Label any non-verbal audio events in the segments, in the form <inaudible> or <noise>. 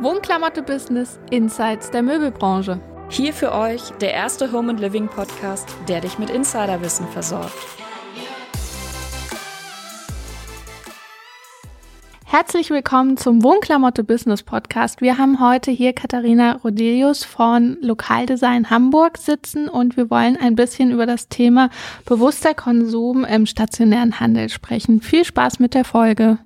Wohnklamotte Business Insights der Möbelbranche. Hier für euch der erste Home and Living Podcast, der dich mit Insiderwissen versorgt. Herzlich willkommen zum Wohnklamotte Business Podcast. Wir haben heute hier Katharina Rodelius von Lokaldesign Hamburg sitzen und wir wollen ein bisschen über das Thema bewusster Konsum im stationären Handel sprechen. Viel Spaß mit der Folge.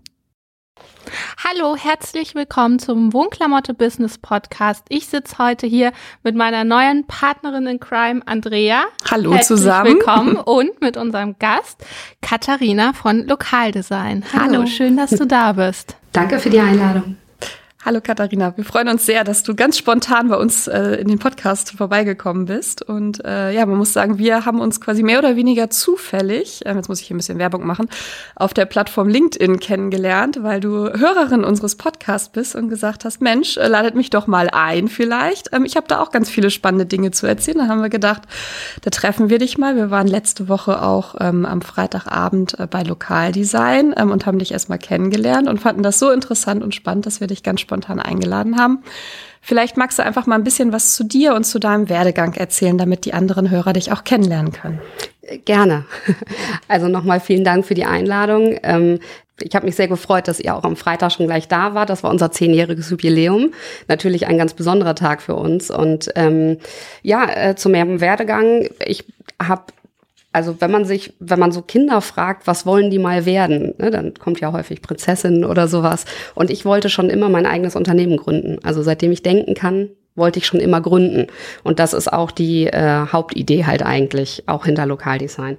Hallo, herzlich willkommen zum Wohnklamotte Business Podcast. Ich sitze heute hier mit meiner neuen Partnerin in Crime, Andrea. Hallo herzlich zusammen. Willkommen <laughs> und mit unserem Gast Katharina von Lokaldesign. Hallo, Hallo. schön, dass du da bist. Danke für die Einladung. Hallo Katharina, wir freuen uns sehr, dass du ganz spontan bei uns äh, in den Podcast vorbeigekommen bist. Und äh, ja, man muss sagen, wir haben uns quasi mehr oder weniger zufällig, äh, jetzt muss ich hier ein bisschen Werbung machen, auf der Plattform LinkedIn kennengelernt, weil du Hörerin unseres Podcasts bist und gesagt hast, Mensch, äh, ladet mich doch mal ein vielleicht. Ähm, ich habe da auch ganz viele spannende Dinge zu erzählen. Da haben wir gedacht, da treffen wir dich mal. Wir waren letzte Woche auch ähm, am Freitagabend äh, bei Lokaldesign ähm, und haben dich erstmal kennengelernt und fanden das so interessant und spannend, dass wir dich ganz spontan eingeladen haben. Vielleicht magst du einfach mal ein bisschen was zu dir und zu deinem Werdegang erzählen, damit die anderen Hörer dich auch kennenlernen können. Gerne. <laughs> Also nochmal vielen Dank für die Einladung. Ähm, ich habe mich sehr gefreut, dass ihr auch am Freitag schon gleich da wart. Das war unser zehnjähriges Jubiläum. Natürlich ein ganz besonderer Tag für uns. Und ähm, ja, äh, zu meinem Werdegang. Ich habe also wenn man sich, wenn man so Kinder fragt, was wollen die mal werden, ne, dann kommt ja häufig Prinzessin oder sowas. Und ich wollte schon immer mein eigenes Unternehmen gründen. Also seitdem ich denken kann, wollte ich schon immer gründen. Und das ist auch die äh, Hauptidee halt eigentlich, auch hinter Lokaldesign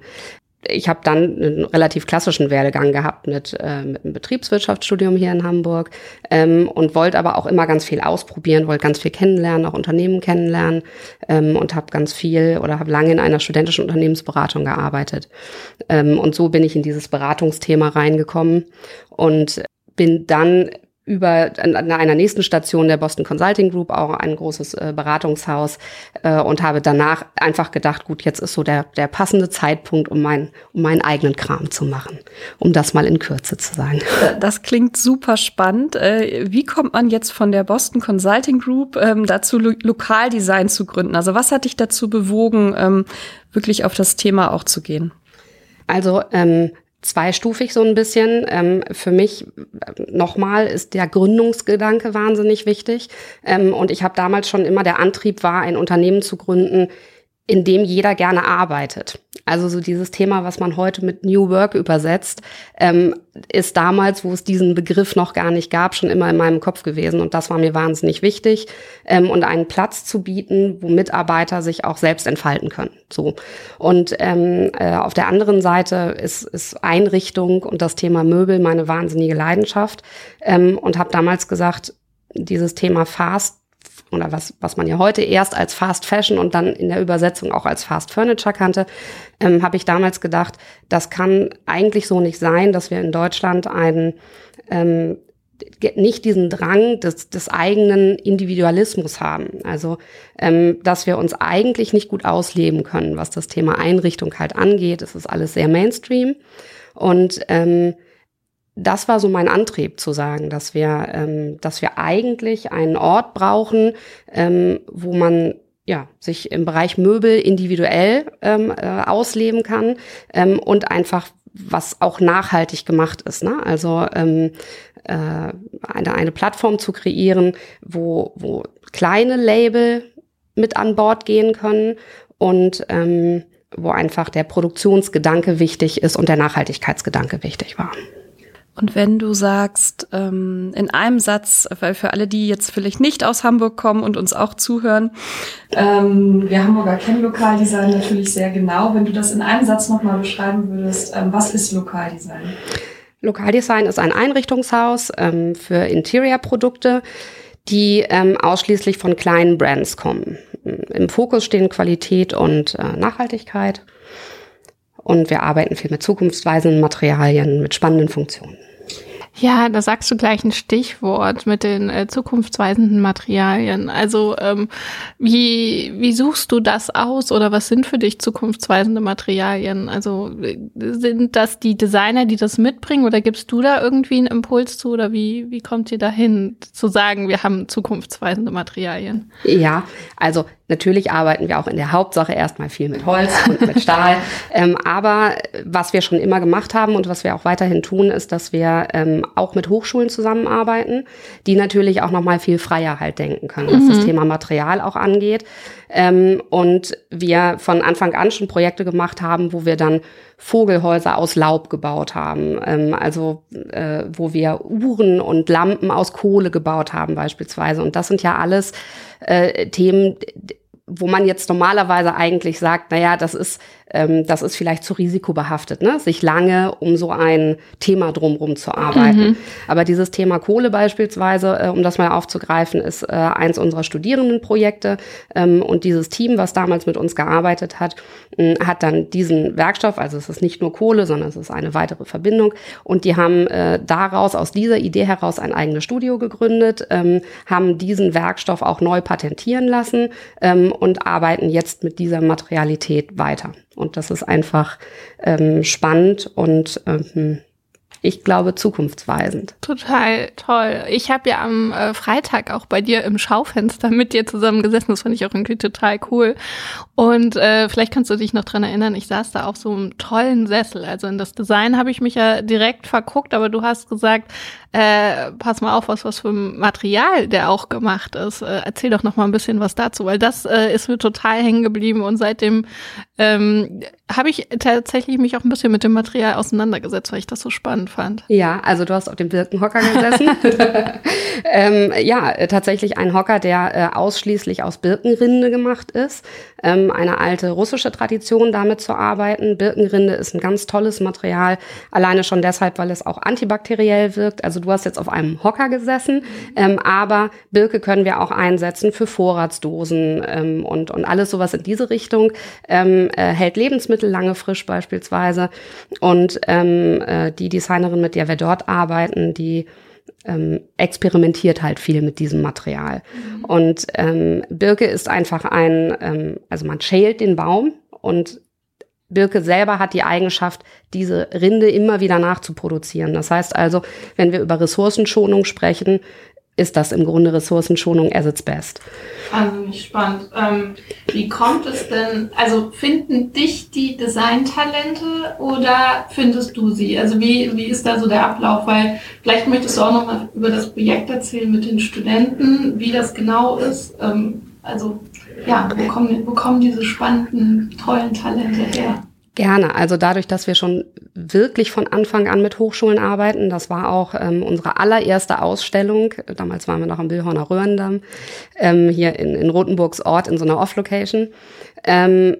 ich habe dann einen relativ klassischen Werdegang gehabt mit, äh, mit einem Betriebswirtschaftsstudium hier in Hamburg ähm, und wollte aber auch immer ganz viel ausprobieren, wollte ganz viel kennenlernen, auch Unternehmen kennenlernen ähm, und habe ganz viel oder habe lange in einer studentischen Unternehmensberatung gearbeitet. Ähm, und so bin ich in dieses Beratungsthema reingekommen und bin dann über an einer nächsten Station der Boston Consulting Group, auch ein großes äh, Beratungshaus, äh, und habe danach einfach gedacht, gut, jetzt ist so der, der passende Zeitpunkt, um, mein, um meinen eigenen Kram zu machen, um das mal in Kürze zu sagen. Das klingt super spannend. Äh, wie kommt man jetzt von der Boston Consulting Group ähm, dazu, Lo Lokaldesign zu gründen? Also was hat dich dazu bewogen, ähm, wirklich auf das Thema auch zu gehen? Also ähm, zweistufig so ein bisschen. Ähm, für mich nochmal ist der Gründungsgedanke wahnsinnig wichtig. Ähm, und ich habe damals schon immer der Antrieb war, ein Unternehmen zu gründen, in dem jeder gerne arbeitet. Also so dieses Thema, was man heute mit New Work übersetzt, ähm, ist damals, wo es diesen Begriff noch gar nicht gab, schon immer in meinem Kopf gewesen. Und das war mir wahnsinnig wichtig. Ähm, und einen Platz zu bieten, wo Mitarbeiter sich auch selbst entfalten können. So. Und ähm, äh, auf der anderen Seite ist, ist Einrichtung und das Thema Möbel meine wahnsinnige Leidenschaft. Ähm, und habe damals gesagt, dieses Thema Fast oder was, was man ja heute erst als Fast Fashion und dann in der Übersetzung auch als Fast Furniture kannte, ähm, habe ich damals gedacht, das kann eigentlich so nicht sein, dass wir in Deutschland einen ähm, nicht diesen Drang des, des eigenen Individualismus haben. Also, ähm, dass wir uns eigentlich nicht gut ausleben können, was das Thema Einrichtung halt angeht. Es ist alles sehr Mainstream. Und ähm, das war so mein Antrieb zu sagen, dass wir, ähm, dass wir eigentlich einen Ort brauchen, ähm, wo man ja, sich im Bereich Möbel individuell ähm, äh, ausleben kann ähm, und einfach was auch nachhaltig gemacht ist. Ne? Also ähm, äh, eine, eine Plattform zu kreieren, wo, wo kleine Label mit an Bord gehen können und ähm, wo einfach der Produktionsgedanke wichtig ist und der Nachhaltigkeitsgedanke wichtig war. Und wenn du sagst, ähm, in einem Satz, weil für alle, die jetzt vielleicht nicht aus Hamburg kommen und uns auch zuhören, ähm, wir Hamburger kennen Lokaldesign natürlich sehr genau. Wenn du das in einem Satz nochmal beschreiben würdest, ähm, was ist Lokaldesign? Lokaldesign ist ein Einrichtungshaus ähm, für Interior-Produkte, die ähm, ausschließlich von kleinen Brands kommen. Im Fokus stehen Qualität und äh, Nachhaltigkeit. Und wir arbeiten viel mit zukunftsweisenden Materialien, mit spannenden Funktionen. Ja, da sagst du gleich ein Stichwort mit den äh, zukunftsweisenden Materialien. Also ähm, wie, wie suchst du das aus oder was sind für dich zukunftsweisende Materialien? Also sind das die Designer, die das mitbringen oder gibst du da irgendwie einen Impuls zu oder wie, wie kommt ihr dahin zu sagen, wir haben zukunftsweisende Materialien? Ja, also Natürlich arbeiten wir auch in der Hauptsache erstmal viel mit Holz und mit Stahl. <laughs> ähm, aber was wir schon immer gemacht haben und was wir auch weiterhin tun, ist, dass wir ähm, auch mit Hochschulen zusammenarbeiten, die natürlich auch nochmal viel freier halt denken können, was mhm. das Thema Material auch angeht. Ähm, und wir von Anfang an schon Projekte gemacht haben, wo wir dann Vogelhäuser aus Laub gebaut haben. Ähm, also äh, wo wir Uhren und Lampen aus Kohle gebaut haben beispielsweise. Und das sind ja alles äh, Themen, wo man jetzt normalerweise eigentlich sagt, naja, das ist ähm, das ist vielleicht zu risikobehaftet, ne? sich lange um so ein Thema drumherum zu arbeiten. Mhm. Aber dieses Thema Kohle beispielsweise, äh, um das mal aufzugreifen, ist äh, eins unserer Studierendenprojekte. Ähm, und dieses Team, was damals mit uns gearbeitet hat, äh, hat dann diesen Werkstoff, also es ist nicht nur Kohle, sondern es ist eine weitere Verbindung. Und die haben äh, daraus, aus dieser Idee heraus, ein eigenes Studio gegründet, ähm, haben diesen Werkstoff auch neu patentieren lassen ähm, und arbeiten jetzt mit dieser Materialität weiter. Und das ist einfach ähm, spannend und ähm, ich glaube, zukunftsweisend. Total toll. Ich habe ja am äh, Freitag auch bei dir im Schaufenster mit dir zusammen gesessen. Das fand ich auch irgendwie total cool. Und äh, vielleicht kannst du dich noch dran erinnern, ich saß da auf so einem tollen Sessel. Also in das Design habe ich mich ja direkt verguckt, aber du hast gesagt, äh, pass mal auf, was was für ein Material der auch gemacht ist. Äh, erzähl doch noch mal ein bisschen was dazu, weil das äh, ist mir total hängen geblieben und seitdem ähm, habe ich tatsächlich mich auch ein bisschen mit dem Material auseinandergesetzt, weil ich das so spannend fand. Ja, also du hast auf dem Birkenhocker gesessen. <laughs> <laughs> ähm, ja, tatsächlich ein Hocker, der äh, ausschließlich aus Birkenrinde gemacht ist. Ähm, eine alte russische Tradition, damit zu arbeiten. Birkenrinde ist ein ganz tolles Material, alleine schon deshalb, weil es auch antibakteriell wirkt. Also du hast jetzt auf einem Hocker gesessen, ähm, aber Birke können wir auch einsetzen für Vorratsdosen ähm, und, und alles sowas in diese Richtung. Ähm, äh, hält Lebensmittel lange frisch beispielsweise. Und ähm, äh, die Designerin, mit der wir dort arbeiten, die ähm, experimentiert halt viel mit diesem Material. Mhm. Und ähm, Birke ist einfach ein, ähm, also man schält den Baum und Birke selber hat die Eigenschaft, diese Rinde immer wieder nachzuproduzieren. Das heißt also, wenn wir über Ressourcenschonung sprechen, ist das im Grunde Ressourcenschonung as its best. Wahnsinnig spannend. Ähm, wie kommt es denn, also finden dich die Designtalente oder findest du sie? Also wie, wie ist da so der Ablauf? Weil vielleicht möchtest du auch noch mal über das Projekt erzählen mit den Studenten, wie das genau ist. Ähm, also ja, wo kommen, wo kommen diese spannenden, tollen Talente her? Gerne. Also dadurch, dass wir schon wirklich von Anfang an mit Hochschulen arbeiten, das war auch ähm, unsere allererste Ausstellung. Damals waren wir noch am Billhorner Röhrendamm, ähm, hier in, in Rothenburgs Ort in so einer Off-Location. Ähm,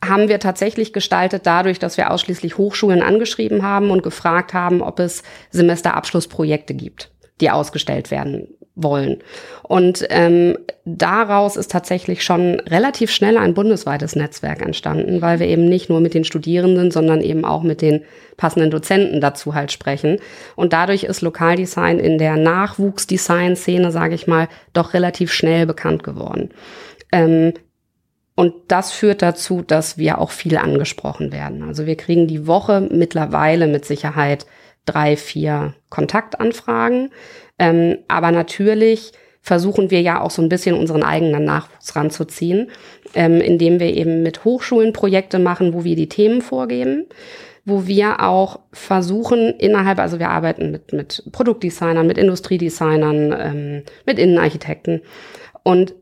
haben wir tatsächlich gestaltet dadurch, dass wir ausschließlich Hochschulen angeschrieben haben und gefragt haben, ob es Semesterabschlussprojekte gibt, die ausgestellt werden wollen. Und ähm, daraus ist tatsächlich schon relativ schnell ein bundesweites Netzwerk entstanden, weil wir eben nicht nur mit den Studierenden, sondern eben auch mit den passenden Dozenten dazu halt sprechen. Und dadurch ist Lokaldesign in der Nachwuchsdesign-Szene, sage ich mal, doch relativ schnell bekannt geworden. Ähm, und das führt dazu, dass wir auch viel angesprochen werden. Also wir kriegen die Woche mittlerweile mit Sicherheit drei, vier Kontaktanfragen. Ähm, aber natürlich versuchen wir ja auch so ein bisschen unseren eigenen Nachwuchs ranzuziehen, ähm, indem wir eben mit Hochschulen Projekte machen, wo wir die Themen vorgeben, wo wir auch versuchen innerhalb, also wir arbeiten mit, mit Produktdesignern, mit Industriedesignern, ähm, mit Innenarchitekten. Und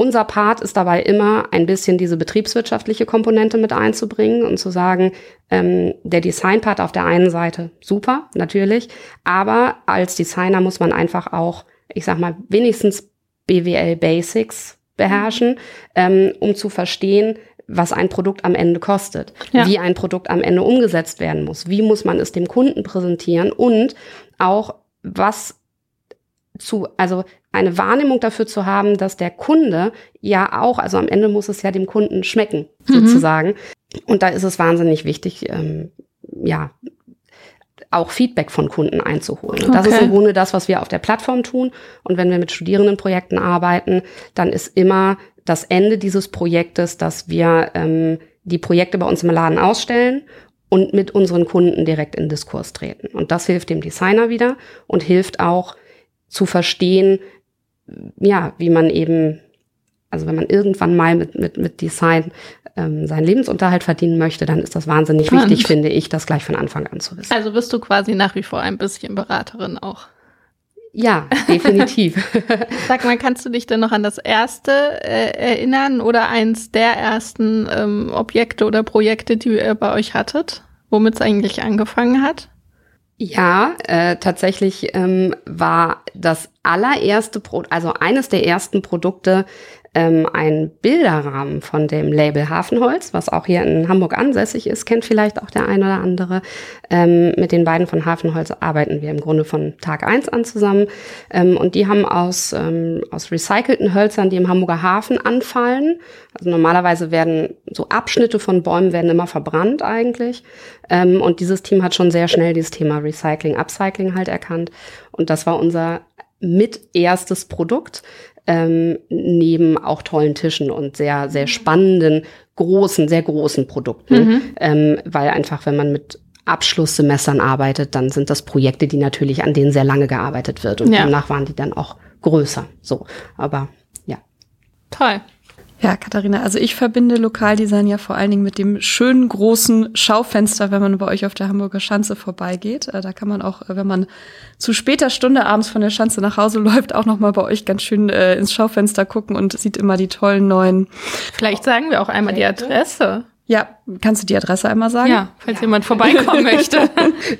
unser Part ist dabei immer ein bisschen diese betriebswirtschaftliche Komponente mit einzubringen und zu sagen, ähm, der Designpart auf der einen Seite super, natürlich, aber als Designer muss man einfach auch, ich sag mal, wenigstens BWL Basics beherrschen, ähm, um zu verstehen, was ein Produkt am Ende kostet, ja. wie ein Produkt am Ende umgesetzt werden muss, wie muss man es dem Kunden präsentieren und auch was zu, also eine Wahrnehmung dafür zu haben, dass der Kunde ja auch, also am Ende muss es ja dem Kunden schmecken, mhm. sozusagen. Und da ist es wahnsinnig wichtig, ähm, ja, auch Feedback von Kunden einzuholen. Und das ist im Grunde das, was wir auf der Plattform tun. Und wenn wir mit Studierendenprojekten arbeiten, dann ist immer das Ende dieses Projektes, dass wir ähm, die Projekte bei uns im Laden ausstellen und mit unseren Kunden direkt in Diskurs treten. Und das hilft dem Designer wieder und hilft auch zu verstehen, ja, wie man eben, also wenn man irgendwann mal mit, mit, mit Design ähm, seinen Lebensunterhalt verdienen möchte, dann ist das wahnsinnig Spannend. wichtig, finde ich, das gleich von Anfang an zu wissen. Also bist du quasi nach wie vor ein bisschen Beraterin auch. Ja, definitiv. <laughs> <laughs> Sag mal, kannst du dich denn noch an das erste äh, erinnern oder eins der ersten ähm, Objekte oder Projekte, die ihr bei euch hattet, womit es eigentlich angefangen hat? Ja, äh, tatsächlich ähm, war das allererste, Pro also eines der ersten Produkte ähm, ein Bilderrahmen von dem Label Hafenholz, was auch hier in Hamburg ansässig ist, kennt vielleicht auch der ein oder andere. Ähm, mit den beiden von Hafenholz arbeiten wir im Grunde von Tag eins an zusammen. Ähm, und die haben aus, ähm, aus recycelten Hölzern, die im Hamburger Hafen anfallen. Also normalerweise werden so Abschnitte von Bäumen werden immer verbrannt eigentlich. Ähm, und dieses Team hat schon sehr schnell dieses Thema Recycling, Upcycling halt erkannt. Und das war unser mit erstes Produkt ähm, neben auch tollen Tischen und sehr, sehr spannenden, großen, sehr großen Produkten. Mhm. Ähm, weil einfach, wenn man mit Abschlusssemestern arbeitet, dann sind das Projekte, die natürlich an denen sehr lange gearbeitet wird. Und ja. danach waren die dann auch größer. So, aber ja. Toll. Ja, Katharina, also ich verbinde Lokaldesign ja vor allen Dingen mit dem schönen großen Schaufenster, wenn man bei euch auf der Hamburger Schanze vorbeigeht. Äh, da kann man auch, äh, wenn man zu später Stunde abends von der Schanze nach Hause <laughs> läuft, auch noch mal bei euch ganz schön äh, ins Schaufenster gucken und sieht immer die tollen neuen. Vielleicht sagen wir auch einmal die Adresse. Ja, kannst du die Adresse einmal sagen? Ja, falls ja. jemand vorbeikommen <laughs> möchte.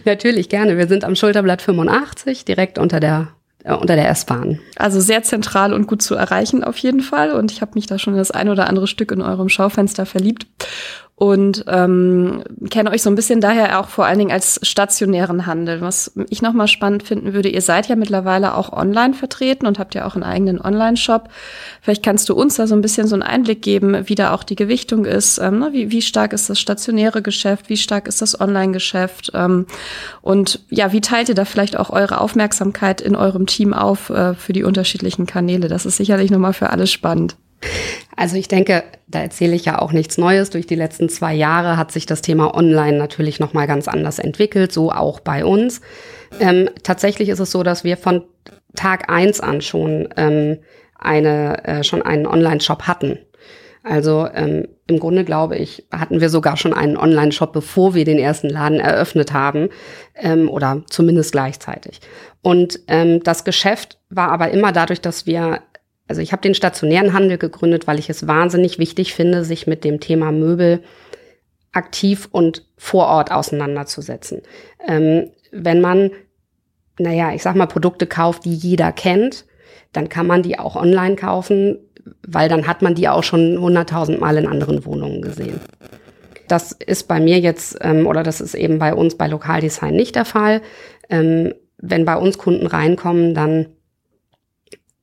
Natürlich gerne. Wir sind am Schulterblatt 85, direkt unter der unter der S-Bahn. Also sehr zentral und gut zu erreichen auf jeden Fall. Und ich habe mich da schon das ein oder andere Stück in eurem Schaufenster verliebt und ähm, kenne euch so ein bisschen daher auch vor allen Dingen als stationären Handel. Was ich nochmal spannend finden würde, ihr seid ja mittlerweile auch online vertreten und habt ja auch einen eigenen Online-Shop. Vielleicht kannst du uns da so ein bisschen so einen Einblick geben, wie da auch die Gewichtung ist. Ähm, ne? wie, wie stark ist das stationäre Geschäft? Wie stark ist das Online-Geschäft? Ähm, und ja, wie teilt ihr da vielleicht auch eure Aufmerksamkeit in eurem Team auf äh, für die unterschiedlichen Kanäle? Das ist sicherlich nochmal für alle spannend. Also ich denke, da erzähle ich ja auch nichts Neues. Durch die letzten zwei Jahre hat sich das Thema Online natürlich noch mal ganz anders entwickelt, so auch bei uns. Ähm, tatsächlich ist es so, dass wir von Tag eins an schon ähm, eine äh, schon einen Online-Shop hatten. Also ähm, im Grunde glaube ich, hatten wir sogar schon einen Online-Shop, bevor wir den ersten Laden eröffnet haben ähm, oder zumindest gleichzeitig. Und ähm, das Geschäft war aber immer dadurch, dass wir also ich habe den stationären Handel gegründet, weil ich es wahnsinnig wichtig finde, sich mit dem Thema Möbel aktiv und vor Ort auseinanderzusetzen. Ähm, wenn man, naja, ich sag mal, Produkte kauft, die jeder kennt, dann kann man die auch online kaufen, weil dann hat man die auch schon hunderttausend Mal in anderen Wohnungen gesehen. Das ist bei mir jetzt, ähm, oder das ist eben bei uns bei Lokaldesign nicht der Fall. Ähm, wenn bei uns Kunden reinkommen, dann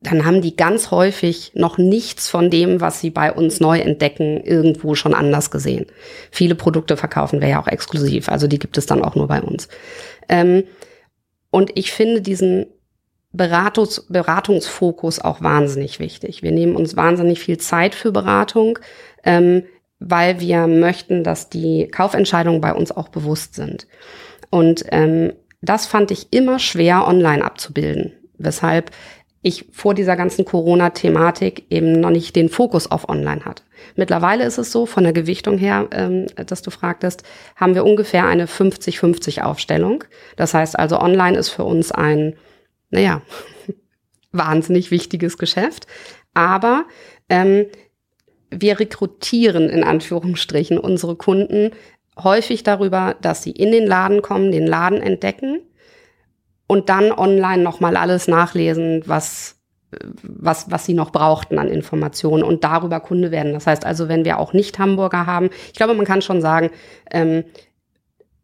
dann haben die ganz häufig noch nichts von dem, was sie bei uns neu entdecken, irgendwo schon anders gesehen. Viele Produkte verkaufen wir ja auch exklusiv, also die gibt es dann auch nur bei uns. Ähm, und ich finde diesen Beratungs Beratungsfokus auch wahnsinnig wichtig. Wir nehmen uns wahnsinnig viel Zeit für Beratung, ähm, weil wir möchten, dass die Kaufentscheidungen bei uns auch bewusst sind. Und ähm, das fand ich immer schwer online abzubilden. Weshalb ich vor dieser ganzen Corona-Thematik eben noch nicht den Fokus auf Online hatte. Mittlerweile ist es so, von der Gewichtung her, ähm, dass du fragtest, haben wir ungefähr eine 50-50 Aufstellung. Das heißt also, Online ist für uns ein, naja, <laughs> wahnsinnig wichtiges Geschäft. Aber ähm, wir rekrutieren in Anführungsstrichen unsere Kunden häufig darüber, dass sie in den Laden kommen, den Laden entdecken und dann online nochmal alles nachlesen, was was, was sie noch brauchten an Informationen und darüber Kunde werden. Das heißt also, wenn wir auch nicht Hamburger haben, ich glaube, man kann schon sagen, ähm,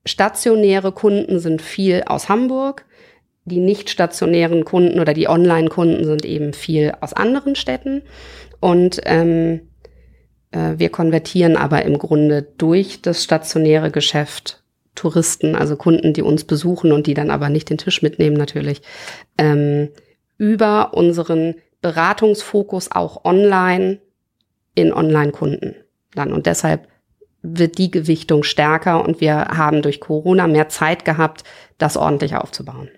stationäre Kunden sind viel aus Hamburg, die nicht stationären Kunden oder die Online-Kunden sind eben viel aus anderen Städten. Und ähm, äh, wir konvertieren aber im Grunde durch das stationäre Geschäft Touristen, also Kunden, die uns besuchen und die dann aber nicht den Tisch mitnehmen natürlich, ähm, über unseren Beratungsfokus auch online in Online-Kunden dann. Und deshalb wird die Gewichtung stärker und wir haben durch Corona mehr Zeit gehabt, das ordentlich aufzubauen.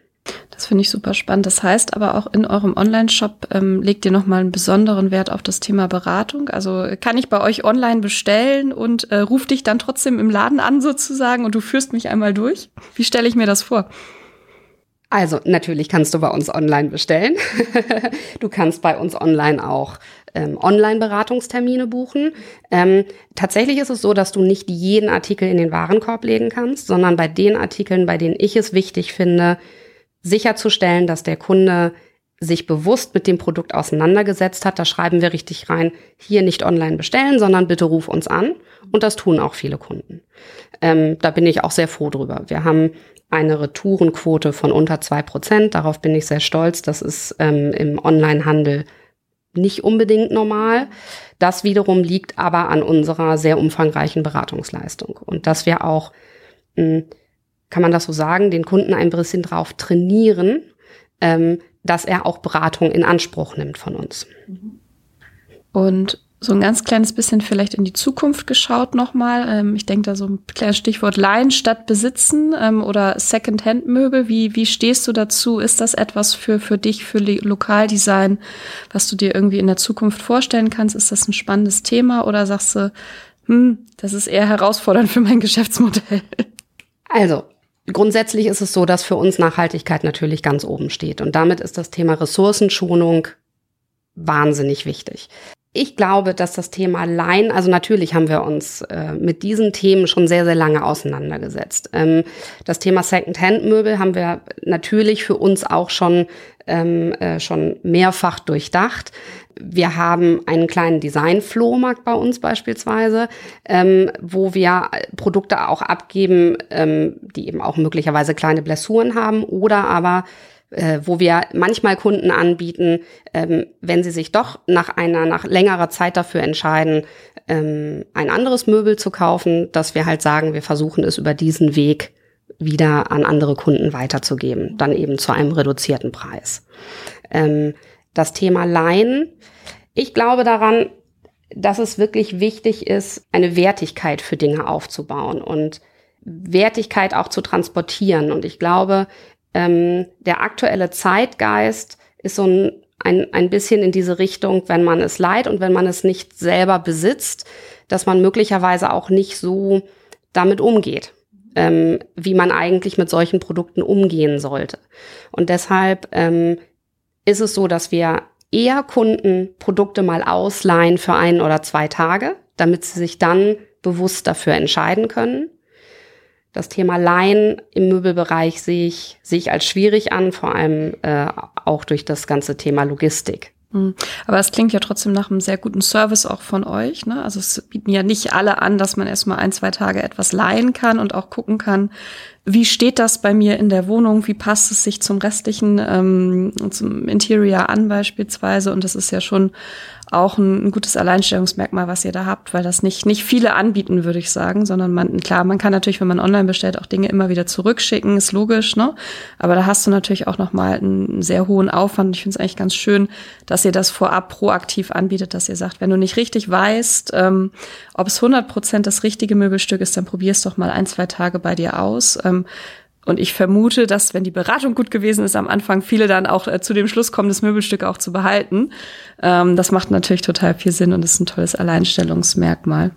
Das finde ich super spannend. Das heißt aber auch in eurem Online-Shop ähm, legt ihr nochmal einen besonderen Wert auf das Thema Beratung. Also kann ich bei euch online bestellen und äh, ruf dich dann trotzdem im Laden an sozusagen und du führst mich einmal durch? Wie stelle ich mir das vor? Also natürlich kannst du bei uns online bestellen. <laughs> du kannst bei uns online auch ähm, Online-Beratungstermine buchen. Ähm, tatsächlich ist es so, dass du nicht jeden Artikel in den Warenkorb legen kannst, sondern bei den Artikeln, bei denen ich es wichtig finde, sicherzustellen, dass der Kunde sich bewusst mit dem Produkt auseinandergesetzt hat, da schreiben wir richtig rein, hier nicht online bestellen, sondern bitte ruf uns an. Und das tun auch viele Kunden. Ähm, da bin ich auch sehr froh drüber. Wir haben eine Retourenquote von unter zwei Prozent. Darauf bin ich sehr stolz. Das ist ähm, im Onlinehandel nicht unbedingt normal. Das wiederum liegt aber an unserer sehr umfangreichen Beratungsleistung. Und dass wir auch mh, hm, kann man das so sagen, den Kunden ein bisschen drauf trainieren, ähm, dass er auch Beratung in Anspruch nimmt von uns. Und so ein ganz kleines bisschen vielleicht in die Zukunft geschaut nochmal. Ähm, ich denke da so ein kleines Stichwort Leihen statt Besitzen ähm, oder Second-Hand-Möbel. Wie, wie stehst du dazu? Ist das etwas für, für dich, für Lokaldesign, was du dir irgendwie in der Zukunft vorstellen kannst? Ist das ein spannendes Thema oder sagst du, hm, das ist eher herausfordernd für mein <laughs> Geschäftsmodell? Also, Grundsätzlich ist es so, dass für uns Nachhaltigkeit natürlich ganz oben steht. Und damit ist das Thema Ressourcenschonung wahnsinnig wichtig. Ich glaube, dass das Thema Line, also natürlich haben wir uns äh, mit diesen Themen schon sehr, sehr lange auseinandergesetzt. Ähm, das Thema Second-Hand-Möbel haben wir natürlich für uns auch schon, ähm, äh, schon mehrfach durchdacht. Wir haben einen kleinen Design-Flohmarkt bei uns beispielsweise, ähm, wo wir Produkte auch abgeben, ähm, die eben auch möglicherweise kleine Blessuren haben oder aber äh, wo wir manchmal Kunden anbieten, ähm, wenn sie sich doch nach einer, nach längerer Zeit dafür entscheiden, ähm, ein anderes Möbel zu kaufen, dass wir halt sagen, wir versuchen es über diesen Weg wieder an andere Kunden weiterzugeben, dann eben zu einem reduzierten Preis. Ähm, das Thema Leihen. Ich glaube daran, dass es wirklich wichtig ist, eine Wertigkeit für Dinge aufzubauen und Wertigkeit auch zu transportieren. Und ich glaube, ähm, der aktuelle Zeitgeist ist so ein, ein, ein bisschen in diese Richtung, wenn man es leiht und wenn man es nicht selber besitzt, dass man möglicherweise auch nicht so damit umgeht, ähm, wie man eigentlich mit solchen Produkten umgehen sollte. Und deshalb ähm, ist es so, dass wir eher Kunden Produkte mal ausleihen für ein oder zwei Tage, damit sie sich dann bewusst dafür entscheiden können. Das Thema Leihen im Möbelbereich sehe ich, sehe ich als schwierig an, vor allem äh, auch durch das ganze Thema Logistik. Hm. Aber es klingt ja trotzdem nach einem sehr guten Service auch von euch. Ne? Also es bieten ja nicht alle an, dass man erstmal ein, zwei Tage etwas leihen kann und auch gucken kann, wie steht das bei mir in der Wohnung, wie passt es sich zum restlichen, ähm, zum Interior an beispielsweise. Und das ist ja schon auch ein, ein, gutes Alleinstellungsmerkmal, was ihr da habt, weil das nicht, nicht viele anbieten, würde ich sagen, sondern man, klar, man kann natürlich, wenn man online bestellt, auch Dinge immer wieder zurückschicken, ist logisch, ne? Aber da hast du natürlich auch nochmal einen sehr hohen Aufwand. Ich finde es eigentlich ganz schön, dass ihr das vorab proaktiv anbietet, dass ihr sagt, wenn du nicht richtig weißt, ähm, ob es 100 Prozent das richtige Möbelstück ist, dann probier's doch mal ein, zwei Tage bei dir aus. Ähm, und ich vermute, dass wenn die Beratung gut gewesen ist am Anfang, viele dann auch äh, zu dem Schluss kommen, das Möbelstück auch zu behalten. Ähm, das macht natürlich total viel Sinn und ist ein tolles Alleinstellungsmerkmal.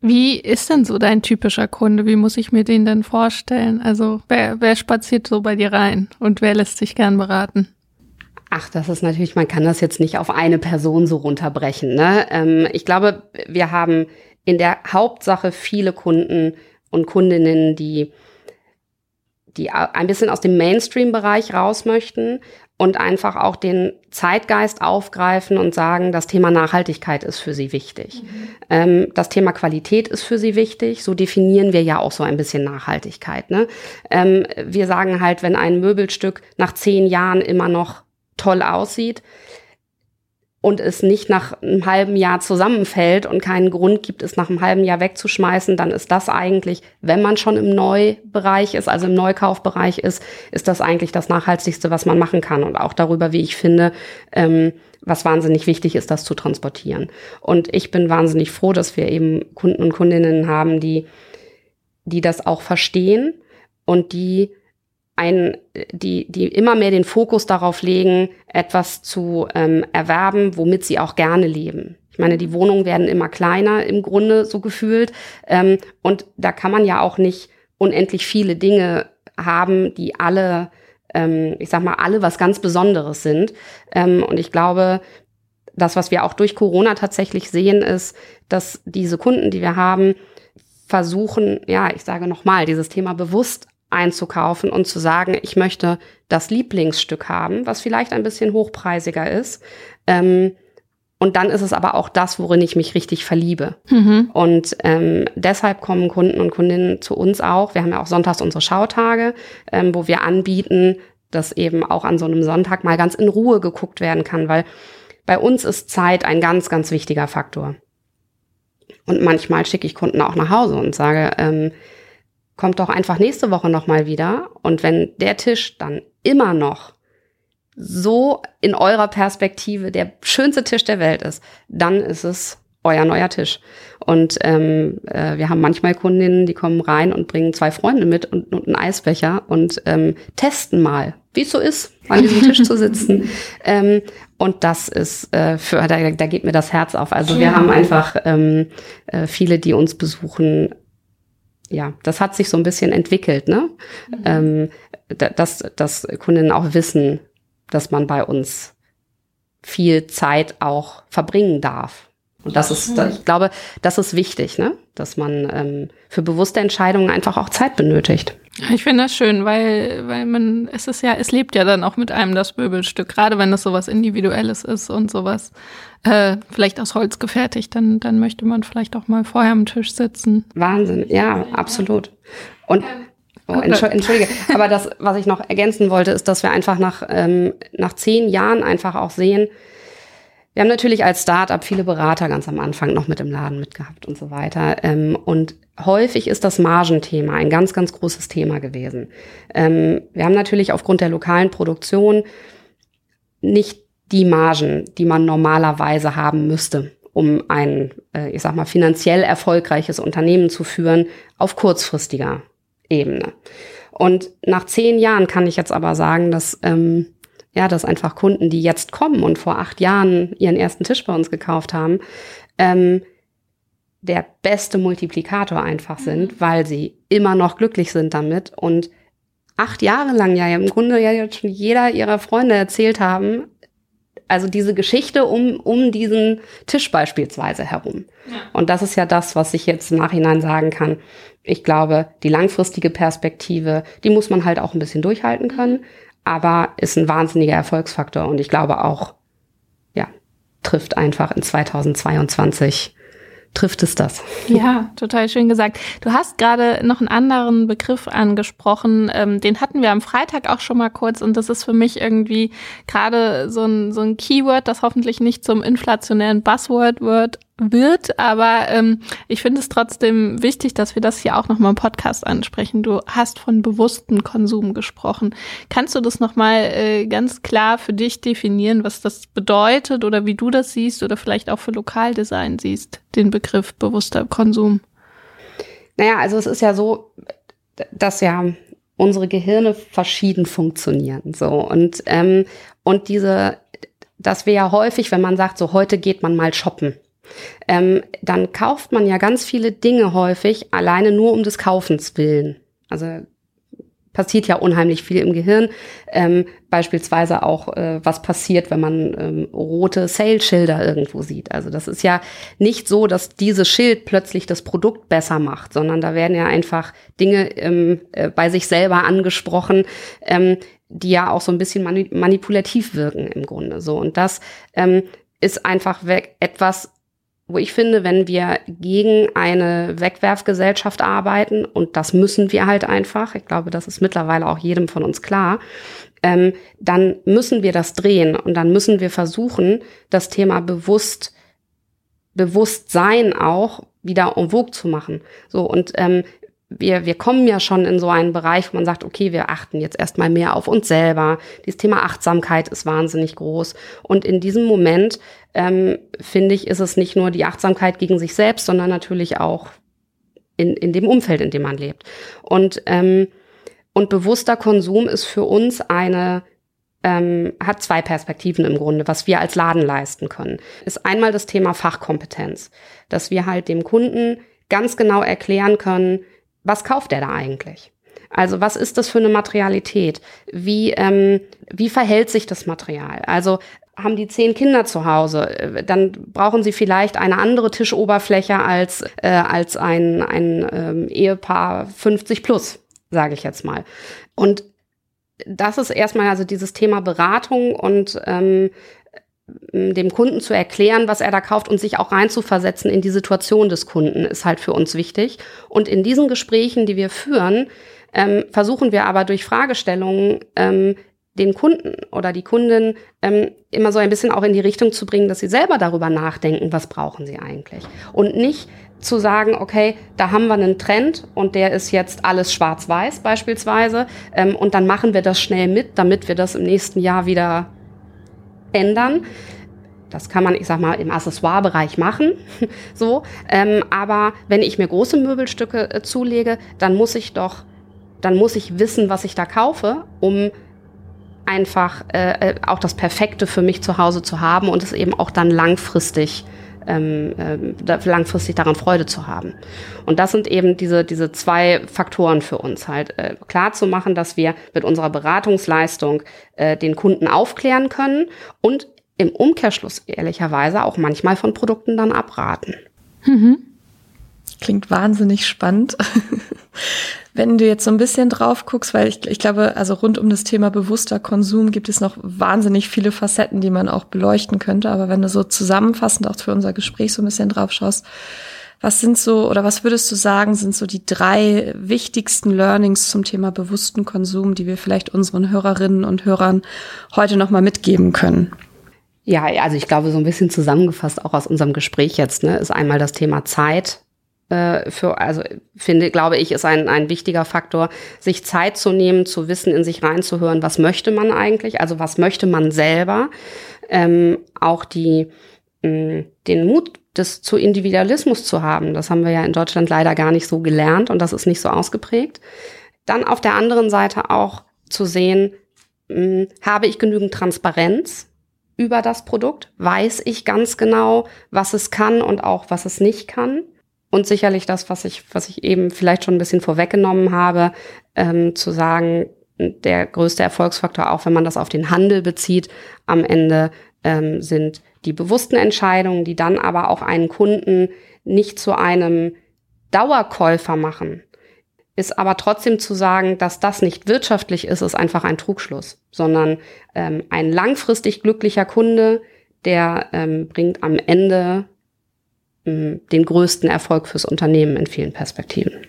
Wie ist denn so dein typischer Kunde? Wie muss ich mir den denn vorstellen? Also wer, wer spaziert so bei dir rein und wer lässt sich gern beraten? Ach, das ist natürlich, man kann das jetzt nicht auf eine Person so runterbrechen. Ne? Ähm, ich glaube, wir haben in der Hauptsache viele Kunden und Kundinnen, die die ein bisschen aus dem Mainstream-Bereich raus möchten und einfach auch den Zeitgeist aufgreifen und sagen, das Thema Nachhaltigkeit ist für sie wichtig. Mhm. Ähm, das Thema Qualität ist für sie wichtig. So definieren wir ja auch so ein bisschen Nachhaltigkeit. Ne? Ähm, wir sagen halt, wenn ein Möbelstück nach zehn Jahren immer noch toll aussieht, und es nicht nach einem halben Jahr zusammenfällt und keinen Grund gibt, es nach einem halben Jahr wegzuschmeißen, dann ist das eigentlich, wenn man schon im Neubereich ist, also im Neukaufbereich ist, ist das eigentlich das Nachhaltigste, was man machen kann. Und auch darüber, wie ich finde, ähm, was wahnsinnig wichtig ist, das zu transportieren. Und ich bin wahnsinnig froh, dass wir eben Kunden und Kundinnen haben, die, die das auch verstehen und die ein, die, die immer mehr den Fokus darauf legen, etwas zu ähm, erwerben, womit sie auch gerne leben. Ich meine, die Wohnungen werden immer kleiner im Grunde so gefühlt. Ähm, und da kann man ja auch nicht unendlich viele Dinge haben, die alle, ähm, ich sag mal, alle was ganz Besonderes sind. Ähm, und ich glaube, das, was wir auch durch Corona tatsächlich sehen, ist, dass diese Kunden, die wir haben, versuchen, ja, ich sage nochmal, dieses Thema bewusst einzukaufen und zu sagen, ich möchte das Lieblingsstück haben, was vielleicht ein bisschen hochpreisiger ist. Ähm, und dann ist es aber auch das, worin ich mich richtig verliebe. Mhm. Und ähm, deshalb kommen Kunden und Kundinnen zu uns auch. Wir haben ja auch sonntags unsere Schautage, ähm, wo wir anbieten, dass eben auch an so einem Sonntag mal ganz in Ruhe geguckt werden kann, weil bei uns ist Zeit ein ganz, ganz wichtiger Faktor. Und manchmal schicke ich Kunden auch nach Hause und sage, ähm, kommt doch einfach nächste Woche nochmal wieder. Und wenn der Tisch dann immer noch so in eurer Perspektive der schönste Tisch der Welt ist, dann ist es euer neuer Tisch. Und ähm, äh, wir haben manchmal Kundinnen, die kommen rein und bringen zwei Freunde mit und, und einen Eisbecher und ähm, testen mal, wie es so ist, an diesem Tisch zu sitzen. <laughs> Ähm, und das ist äh, für, da, da geht mir das Herz auf. Also wir haben einfach ähm, äh, viele, die uns besuchen, ja, das hat sich so ein bisschen entwickelt, ne? Mhm. Ähm, dass, dass Kundinnen auch wissen, dass man bei uns viel Zeit auch verbringen darf. Und das ist, ich glaube, das ist wichtig, ne? Dass man ähm, für bewusste Entscheidungen einfach auch Zeit benötigt. Ich finde das schön, weil, weil man, es ist ja, es lebt ja dann auch mit einem das Möbelstück, gerade wenn es sowas Individuelles ist und sowas äh, vielleicht aus Holz gefertigt, dann, dann möchte man vielleicht auch mal vorher am Tisch sitzen. Wahnsinn, ja, absolut. Und Oh, Entschuldige, aber das, was ich noch ergänzen wollte, ist, dass wir einfach nach, ähm, nach zehn Jahren einfach auch sehen, wir haben natürlich als Startup viele Berater ganz am Anfang noch mit im Laden mitgehabt und so weiter. Ähm, und häufig ist das Margenthema ein ganz, ganz großes Thema gewesen. Ähm, wir haben natürlich aufgrund der lokalen Produktion nicht die Margen, die man normalerweise haben müsste, um ein, äh, ich sag mal, finanziell erfolgreiches Unternehmen zu führen auf kurzfristiger Ebene. Und nach zehn Jahren kann ich jetzt aber sagen, dass ähm, ja, dass einfach Kunden, die jetzt kommen und vor acht Jahren ihren ersten Tisch bei uns gekauft haben, ähm, der beste Multiplikator einfach sind, mhm. weil sie immer noch glücklich sind damit und acht Jahre lang ja im Grunde ja jetzt schon jeder ihrer Freunde erzählt haben, also diese Geschichte um, um diesen Tisch beispielsweise herum. Ja. Und das ist ja das, was ich jetzt im Nachhinein sagen kann. Ich glaube, die langfristige Perspektive, die muss man halt auch ein bisschen durchhalten können, aber ist ein wahnsinniger Erfolgsfaktor und ich glaube auch, ja, trifft einfach in 2022 trifft es das. <laughs> Ja, total schön gesagt. Du hast gerade noch einen anderen Begriff angesprochen, ähm, den hatten wir am Freitag auch schon mal kurz und das ist für mich irgendwie gerade so ein, so ein Keyword, das hoffentlich nicht zum inflationären Buzzword wird, wird, aber ähm, ich finde es trotzdem wichtig, dass wir das hier auch nochmal im Podcast ansprechen. Du hast von bewusstem Konsum gesprochen. Kannst du das nochmal äh, ganz klar für dich definieren, was das bedeutet oder wie du das siehst oder vielleicht auch für Lokaldesign siehst, den Begriff bewusster Konsum? Naja, also es ist ja so, dass ja unsere Gehirne verschieden funktionieren. So und ähm, und diese, dass wir ja häufig, wenn man sagt, so heute geht man mal shoppen, ähm, dann kauft man ja ganz viele Dinge häufig alleine nur um des Kaufens willen. Also passiert ja unheimlich viel im Gehirn. Ähm, beispielsweise auch, äh, was passiert, wenn man ähm, rote Sale-Schilder irgendwo sieht. Also das ist ja nicht so, dass dieses Schild plötzlich das Produkt besser macht, sondern da werden ja einfach Dinge ähm, äh, bei sich selber angesprochen, ähm, die ja auch so ein bisschen manipulativ wirken im Grunde. So und das ähm, ist einfach etwas, wo ich finde, wenn wir gegen eine Wegwerfgesellschaft arbeiten, und das müssen wir halt einfach, ich glaube, das ist mittlerweile auch jedem von uns klar, ähm, dann müssen wir das drehen und dann müssen wir versuchen, das Thema bewusst, Bewusstsein auch wieder en vogue zu machen. So und ähm, wir, wir kommen ja schon in so einen Bereich, wo man sagt, okay, wir achten jetzt erstmal mehr auf uns selber. Dieses Thema Achtsamkeit ist wahnsinnig groß. Und in diesem Moment, ähm, finde ich, ist es nicht nur die Achtsamkeit gegen sich selbst, sondern natürlich auch in, in dem Umfeld, in dem man lebt. Und, ähm, und bewusster Konsum ist für uns eine ähm, hat zwei Perspektiven im Grunde, was wir als Laden leisten können. Ist einmal das Thema Fachkompetenz, dass wir halt dem Kunden ganz genau erklären können, was kauft er da eigentlich? Also was ist das für eine Materialität? Wie, ähm, wie verhält sich das Material? Also haben die zehn Kinder zu Hause, äh, dann brauchen sie vielleicht eine andere Tischoberfläche als, äh, als ein, ein ähm, Ehepaar 50 plus, sage ich jetzt mal. Und das ist erstmal also dieses Thema Beratung und ähm, dem Kunden zu erklären, was er da kauft und sich auch reinzuversetzen in die Situation des Kunden, ist halt für uns wichtig. Und in diesen Gesprächen, die wir führen, ähm, versuchen wir aber durch Fragestellungen ähm, den Kunden oder die Kundin ähm, immer so ein bisschen auch in die Richtung zu bringen, dass sie selber darüber nachdenken, was brauchen sie eigentlich. Und nicht zu sagen, okay, da haben wir einen Trend und der ist jetzt alles schwarz-weiß beispielsweise ähm, und dann machen wir das schnell mit, damit wir das im nächsten Jahr wieder ändern. Das kann man, ich sag mal, im Accessoire-Bereich machen. <laughs> so, ähm, aber wenn ich mir große Möbelstücke äh, zulege, dann muss ich doch, dann muss ich wissen, was ich da kaufe, um einfach äh, äh auch das Perfekte für mich zu Hause zu haben und es eben auch dann langfristig ähm, äh, langfristig daran Freude zu haben. Und das sind eben diese, diese zwei Faktoren für uns halt. Äh, klar zu machen, dass wir mit unserer Beratungsleistung äh, den Kunden aufklären können und im Umkehrschluss ehrlicherweise auch manchmal von Produkten dann abraten. Mhm. Klingt wahnsinnig spannend. Wenn du jetzt so ein bisschen drauf guckst, weil ich, ich glaube, also rund um das Thema bewusster Konsum gibt es noch wahnsinnig viele Facetten, die man auch beleuchten könnte. Aber wenn du so zusammenfassend auch für unser Gespräch so ein bisschen drauf schaust, was sind so oder was würdest du sagen, sind so die drei wichtigsten Learnings zum Thema bewussten Konsum, die wir vielleicht unseren Hörerinnen und Hörern heute nochmal mitgeben können? Ja, also ich glaube, so ein bisschen zusammengefasst auch aus unserem Gespräch jetzt, ne, ist einmal das Thema Zeit für, also finde, glaube ich, ist ein, ein wichtiger Faktor, sich Zeit zu nehmen, zu wissen, in sich reinzuhören, was möchte man eigentlich, also was möchte man selber, ähm, auch die, mh, den Mut des zu Individualismus zu haben. Das haben wir ja in Deutschland leider gar nicht so gelernt und das ist nicht so ausgeprägt. Dann auf der anderen Seite auch zu sehen, mh, habe ich genügend Transparenz über das Produkt? Weiß ich ganz genau, was es kann und auch was es nicht kann? Und sicherlich das, was ich, was ich eben vielleicht schon ein bisschen vorweggenommen habe, ähm, zu sagen, der größte Erfolgsfaktor, auch wenn man das auf den Handel bezieht, am Ende ähm, sind die bewussten Entscheidungen, die dann aber auch einen Kunden nicht zu einem Dauerkäufer machen. Ist aber trotzdem zu sagen, dass das nicht wirtschaftlich ist, ist einfach ein Trugschluss, sondern ähm, ein langfristig glücklicher Kunde, der ähm, bringt am Ende den größten Erfolg fürs Unternehmen in vielen Perspektiven.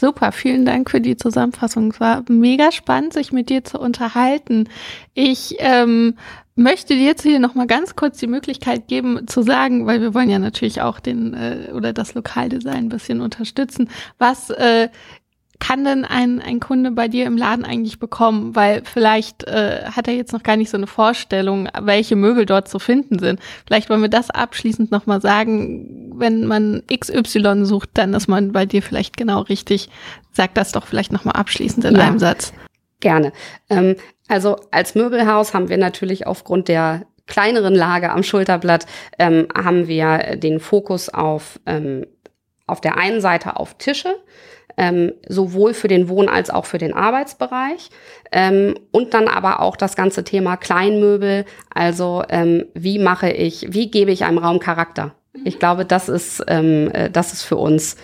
Super, vielen Dank für die Zusammenfassung. Es war mega spannend, sich mit dir zu unterhalten. Ich ähm, möchte dir jetzt hier nochmal ganz kurz die Möglichkeit geben zu sagen, weil wir wollen ja natürlich auch den äh, oder das Lokaldesign ein bisschen unterstützen. Was äh, kann denn ein, ein Kunde bei dir im Laden eigentlich bekommen? Weil vielleicht äh, hat er jetzt noch gar nicht so eine Vorstellung, welche Möbel dort zu finden sind. Vielleicht wollen wir das abschließend nochmal sagen. Wenn man XY sucht, dann ist man bei dir vielleicht genau richtig. Sag das doch vielleicht nochmal abschließend in ja, einem Satz. Gerne. Ähm, also als Möbelhaus haben wir natürlich aufgrund der kleineren Lage am Schulterblatt ähm, haben wir den Fokus auf ähm, auf der einen Seite auf Tische, ähm, sowohl für den Wohn- als auch für den Arbeitsbereich. Ähm, und dann aber auch das ganze Thema Kleinmöbel, also ähm, wie mache ich, wie gebe ich einem Raum Charakter? Ich glaube, das ist, ähm, äh, das ist für uns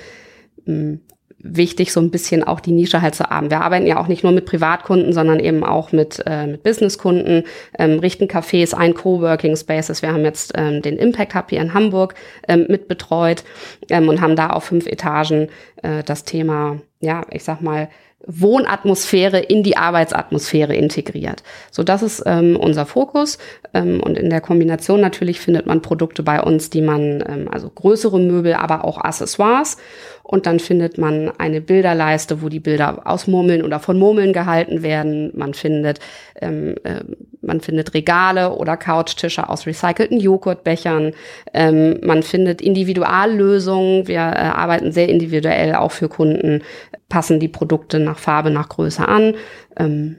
ähm, wichtig, so ein bisschen auch die Nische halt zu haben. Wir arbeiten ja auch nicht nur mit Privatkunden, sondern eben auch mit, äh, mit Businesskunden, ähm, richten Cafés ein, Coworking Spaces. Wir haben jetzt ähm, den Impact Hub hier in Hamburg ähm, mit betreut ähm, und haben da auf fünf Etagen äh, das Thema, ja, ich sag mal, Wohnatmosphäre in die Arbeitsatmosphäre integriert. So, das ist ähm, unser Fokus. Ähm, und in der Kombination natürlich findet man Produkte bei uns, die man, ähm, also größere Möbel, aber auch Accessoires. Und dann findet man eine Bilderleiste, wo die Bilder aus Murmeln oder von Murmeln gehalten werden. Man findet, ähm, äh, man findet Regale oder Couchtische aus recycelten Joghurtbechern. Ähm, man findet Individuallösungen. Wir äh, arbeiten sehr individuell auch für Kunden, passen die Produkte nach Farbe, nach Größe an. Ähm,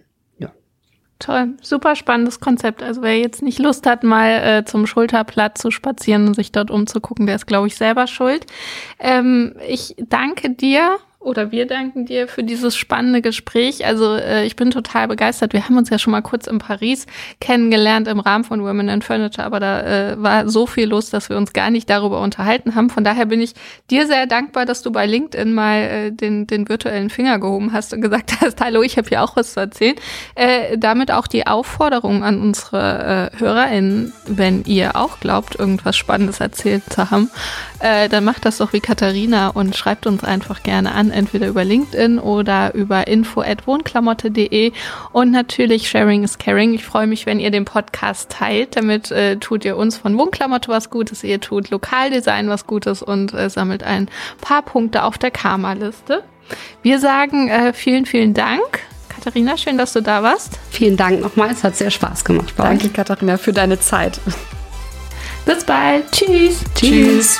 Toll, super spannendes Konzept. Also wer jetzt nicht Lust hat, mal äh, zum Schulterplatz zu spazieren und sich dort umzugucken, der ist, glaube ich, selber schuld. Ähm, ich danke dir oder wir danken dir für dieses spannende Gespräch. Also äh, ich bin total begeistert. Wir haben uns ja schon mal kurz in Paris kennengelernt im Rahmen von Women in Furniture, aber da äh, war so viel los, dass wir uns gar nicht darüber unterhalten haben. Von daher bin ich dir sehr dankbar, dass du bei LinkedIn mal äh, den, den virtuellen Finger gehoben hast und gesagt <laughs> hast, hallo, ich habe hier auch was zu erzählen. Äh, damit auch die Aufforderung an unsere äh, HörerInnen, wenn ihr auch glaubt, irgendwas Spannendes erzählt zu haben, äh, dann macht das doch wie Katharina und schreibt uns einfach gerne an entweder über LinkedIn oder über info@wohnklamotte.de und natürlich Sharing is Caring. Ich freue mich, wenn ihr den Podcast teilt. Damit äh, tut ihr uns von Wohnklamotte was Gutes, ihr tut Lokaldesign was Gutes und äh, sammelt ein paar Punkte auf der Karma-Liste. Wir sagen äh, vielen, vielen Dank. Katharina, schön, dass du da warst. Vielen Dank nochmal, es hat sehr Spaß gemacht. Danke, euch. Katharina, für deine Zeit. Bis bald. Tschüss. Tschüss. Tschüss.